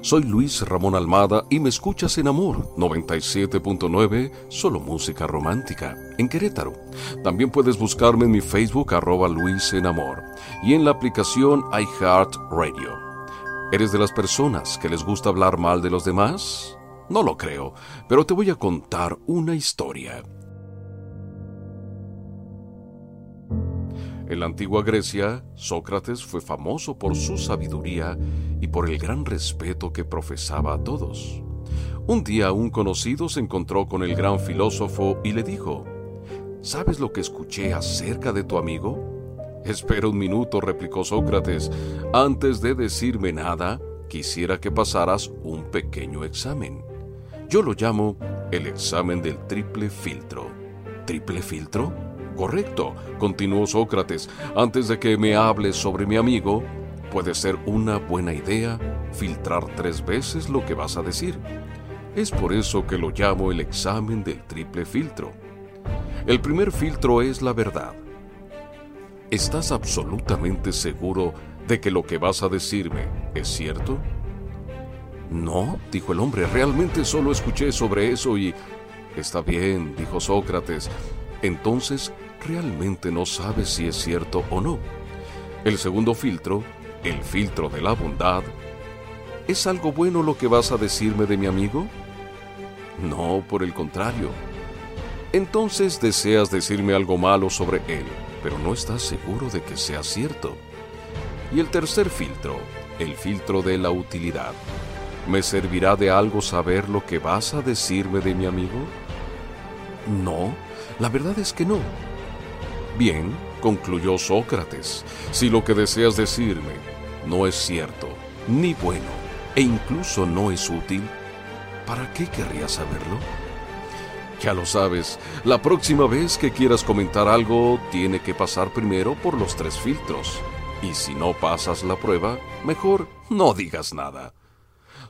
Soy Luis Ramón Almada y me escuchas en Amor 97.9, solo música romántica, en Querétaro. También puedes buscarme en mi Facebook arroba Luis en Amor y en la aplicación iHeartRadio. ¿Eres de las personas que les gusta hablar mal de los demás? No lo creo, pero te voy a contar una historia. En la antigua Grecia, Sócrates fue famoso por su sabiduría y por el gran respeto que profesaba a todos. Un día un conocido se encontró con el gran filósofo y le dijo, ¿Sabes lo que escuché acerca de tu amigo? Espera un minuto, replicó Sócrates. Antes de decirme nada, quisiera que pasaras un pequeño examen. Yo lo llamo el examen del triple filtro. ¿Triple filtro? Correcto, continuó Sócrates. Antes de que me hables sobre mi amigo, puede ser una buena idea filtrar tres veces lo que vas a decir. Es por eso que lo llamo el examen del triple filtro. El primer filtro es la verdad. ¿Estás absolutamente seguro de que lo que vas a decirme es cierto? No, dijo el hombre, realmente solo escuché sobre eso y... Está bien, dijo Sócrates. Entonces, realmente no sabes si es cierto o no. El segundo filtro, el filtro de la bondad, ¿es algo bueno lo que vas a decirme de mi amigo? No, por el contrario. Entonces deseas decirme algo malo sobre él, pero no estás seguro de que sea cierto. Y el tercer filtro, el filtro de la utilidad. ¿Me servirá de algo saber lo que vas a decirme de mi amigo? No, la verdad es que no. Bien, concluyó Sócrates, si lo que deseas decirme no es cierto, ni bueno, e incluso no es útil, ¿para qué querrías saberlo? Ya lo sabes, la próxima vez que quieras comentar algo, tiene que pasar primero por los tres filtros. Y si no pasas la prueba, mejor no digas nada.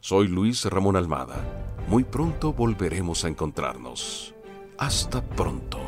Soy Luis Ramón Almada. Muy pronto volveremos a encontrarnos. Hasta pronto.